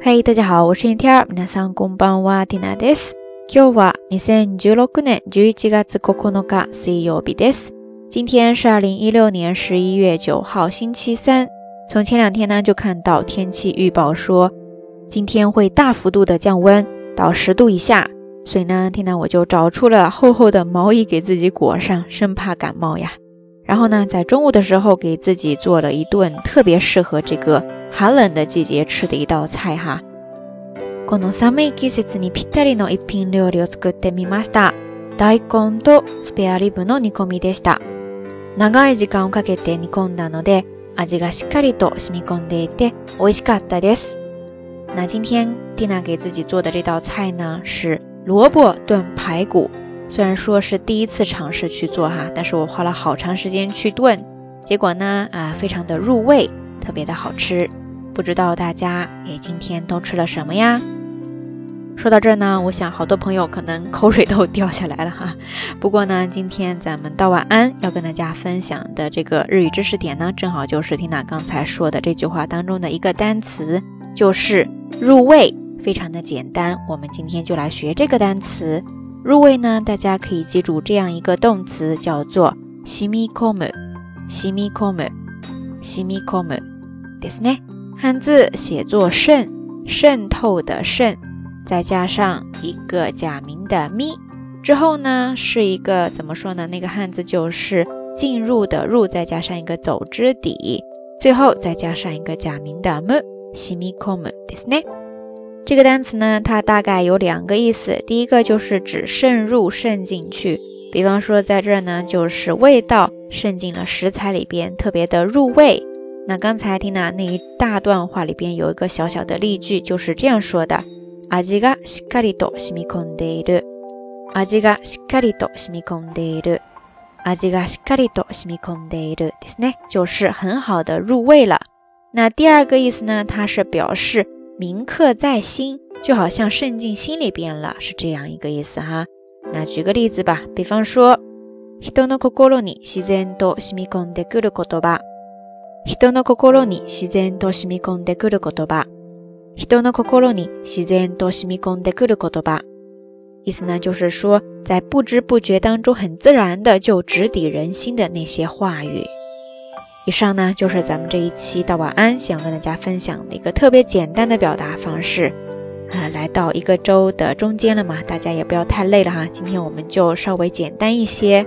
嘿，大家好，我是 Inter，皆さんこんばんは、ティナです。今日は二千十六年十一月九日水曜日です。今天是二零一六年十一月九号，星期三。从前两天呢，就看到天气预报说今天会大幅度的降温到十度以下，所以呢，天呢我就找出了厚厚的毛衣给自己裹上，生怕感冒呀。 然后呢，在中午的时候给自己做了一顿特别适合这个。寒冷的季节吃的一道菜哈。この寒い季節にぴったりの一品料理を作ってみました。大根とスペアリブの煮込みでした。長い時間をかけて煮込んだので、味がしっかりと染み込んでいて美味しかったです。那今天 Tina 给自己做的这道菜呢，是萝卜炖排骨。 虽然说是第一次尝试去做哈，但是我花了好长时间去炖，结果呢，啊，非常的入味，特别的好吃。不知道大家诶今天都吃了什么呀？说到这儿呢，我想好多朋友可能口水都掉下来了哈。不过呢，今天咱们道晚安要跟大家分享的这个日语知识点呢，正好就是缇娜刚才说的这句话当中的一个单词，就是入味，非常的简单。我们今天就来学这个单词。入味呢，大家可以记住这样一个动词，叫做しみ込む、しみ込む、しみ込むですね。汉字写作渗，渗透的渗，再加上一个假名的咪，之后呢是一个怎么说呢？那个汉字就是进入的入，再加上一个走之底，最后再加上一个假名的么，西米科姆ですね。 这个单词呢，它大概有两个意思，第一个就是指渗入、渗进去，比方说在这儿呢，就是味道渗进了食材里边，特别的入味。那刚才听的那一大段话里边有一个小小的例句，就是这样说的：味がしっかりと染み込んでいる。味がしっかりと染み込んでいる。味がしっかりと染み込んでいるですね，就是很好的入味了。那第二个意思呢，它是表示 铭刻在心，就好像渗进心里边了，是这样一个意思哈。那举个例子吧，比方说，人の心に自然と染み込んでくる言葉。人の心に自然と染み込んでくる言葉。人の心に自然と染み込んでくる言葉。意思呢，就是说，在不知不觉当中，很自然的就直抵人心的那些话语。 以上呢，就是咱们这一期的晚安想跟大家分享的一个特别简单的表达方式。啊，来到一个周的中间了嘛，大家也不要太累了哈。今天我们就稍微简单一些。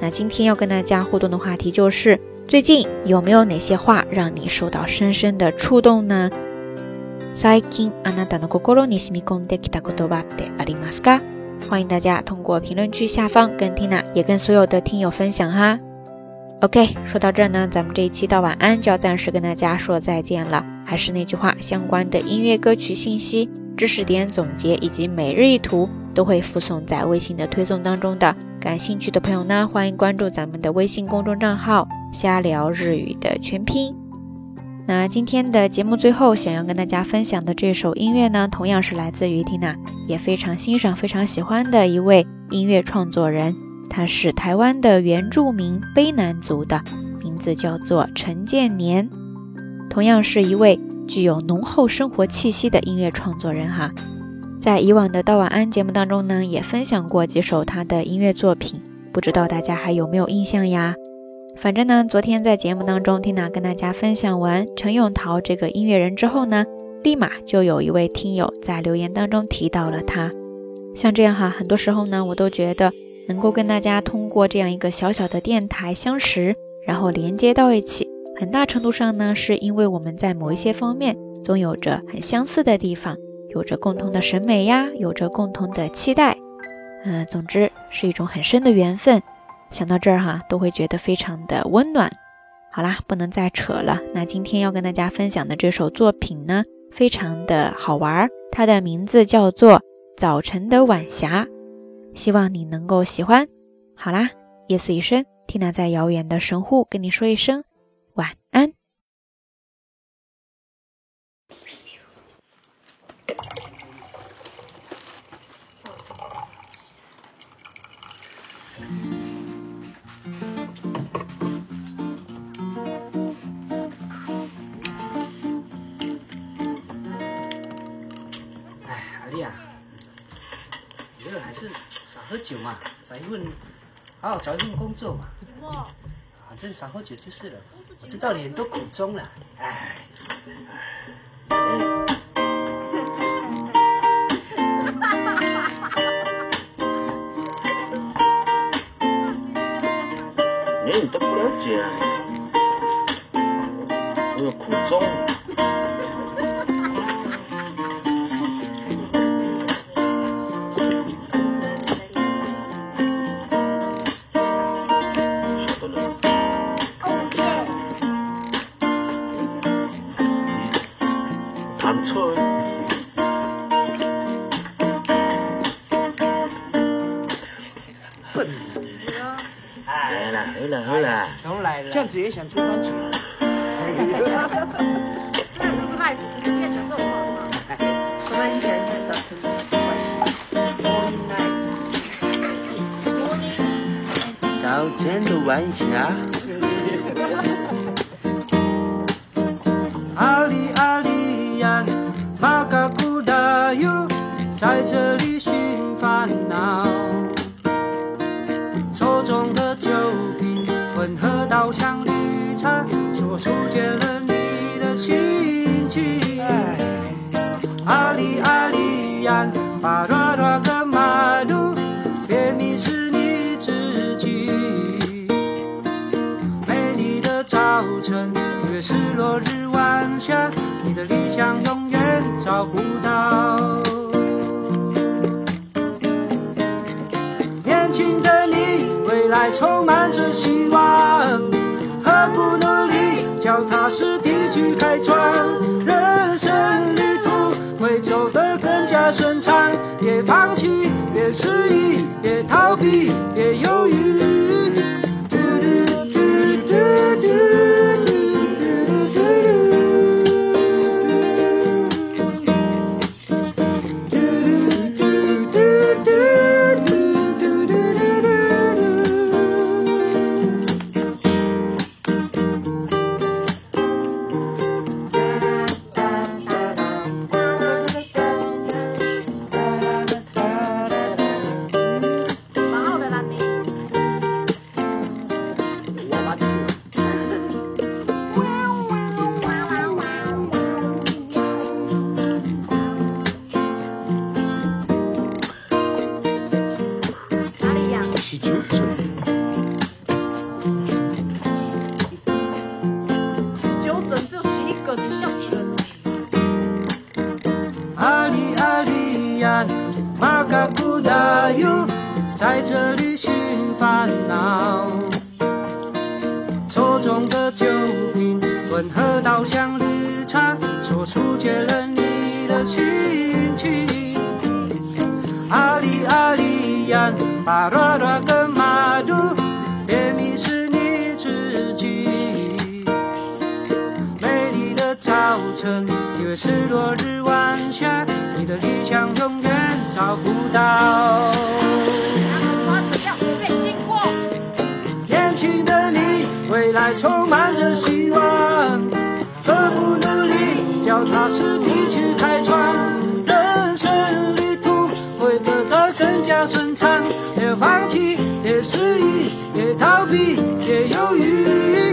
那今天要跟大家互动的话题就是。最近有没有哪些话让你受到深深的触动呢？最近あなたの心に染み込んできた言葉ってありますか？欢迎大家通过评论区下方跟 Tina 也跟所有的听友分享哈。 OK，说到这儿呢，咱们这一期到晚安就要暂时跟大家说再见了。还是那句话，相关的音乐歌曲信息、知识点总结以及每日一图都会附送在微信的推送当中的。感兴趣的朋友呢，欢迎关注咱们的微信公众账号“瞎聊日语”的全拼。那今天的节目最后，想要跟大家分享的这首音乐呢，同样是来自于 Tina，也非常欣赏、非常喜欢的一位音乐创作人，他是台湾的原住民卑南族的，名字叫做陈建年，同样是一位具有浓厚生活气息的音乐创作人哈。在以往的道晚安节目当中呢，也分享过几首他的音乐作品，不知道大家还有没有印象呀？反正呢，昨天在节目当中，缇娜跟大家分享完陈永桃这个音乐人之后呢，立马就有一位听友在留言当中提到了他。像这样哈，很多时候呢，我都觉得能够跟大家通过这样一个小小的电台相识，然后连接到一起，很大程度上呢，是因为我们在某一些方面总有着很相似的地方。有着共同的审美呀，有着共同的期待，嗯，总之是一种很深的缘分。想到这儿哈，都会觉得非常的温暖。好啦，不能再扯了。那今天要跟大家分享的这首作品呢，非常的好玩，它的名字叫做《早晨的晚霞》，希望你能够喜欢。好啦，夜色已深，缇娜在遥远的神户跟你说一声喝酒嘛，找一份好好找一份工作嘛。反正少喝酒就是了。我知道你很多苦衷了，哎。连你都不了解，我有苦衷。样子也想出专辑？这不是赖子，不是变成这种话吗？我们想一想造成的关系。早晨的晚霞。阿里阿里呀，马嘎古达哟，在这着希望，何不努力，脚踏实地去开创？人生旅途会走得更加顺畅，别放弃，别失意，别逃避，别犹豫。这里寻烦恼。手中的酒瓶混合到像绿茶，说出解了你的心情。阿里阿里呀，巴拉拉个马路，别迷失你自己。美丽的早晨，因为是落日晚霞，你的理想永远找不到。充满着希望，何不努力，脚踏实地去开创？人生旅途会走得更加顺畅，别放弃，别失意，别逃避，别犹豫。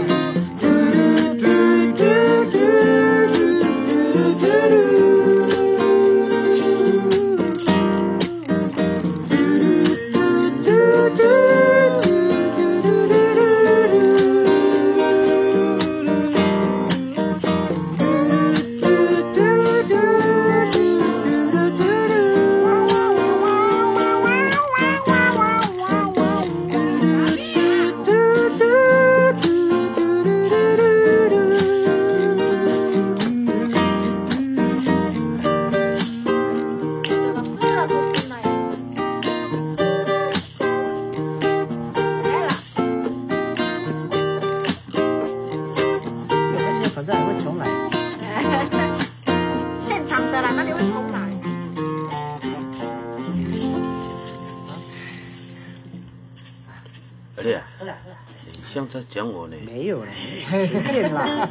在讲我呢？没有了，变啦！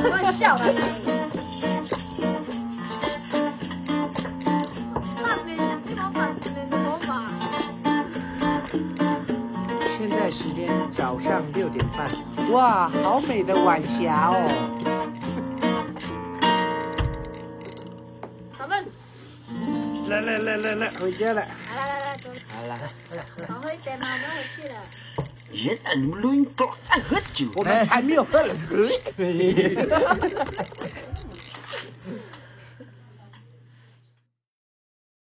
不要笑啦！现在时间早上六点半。哇，好美的晚霞哦！咱们来来来来来回家了！来来来，走！来来，小慧姐，我们回去了。人啊，你们录音多爱喝酒。我们才没有喝了。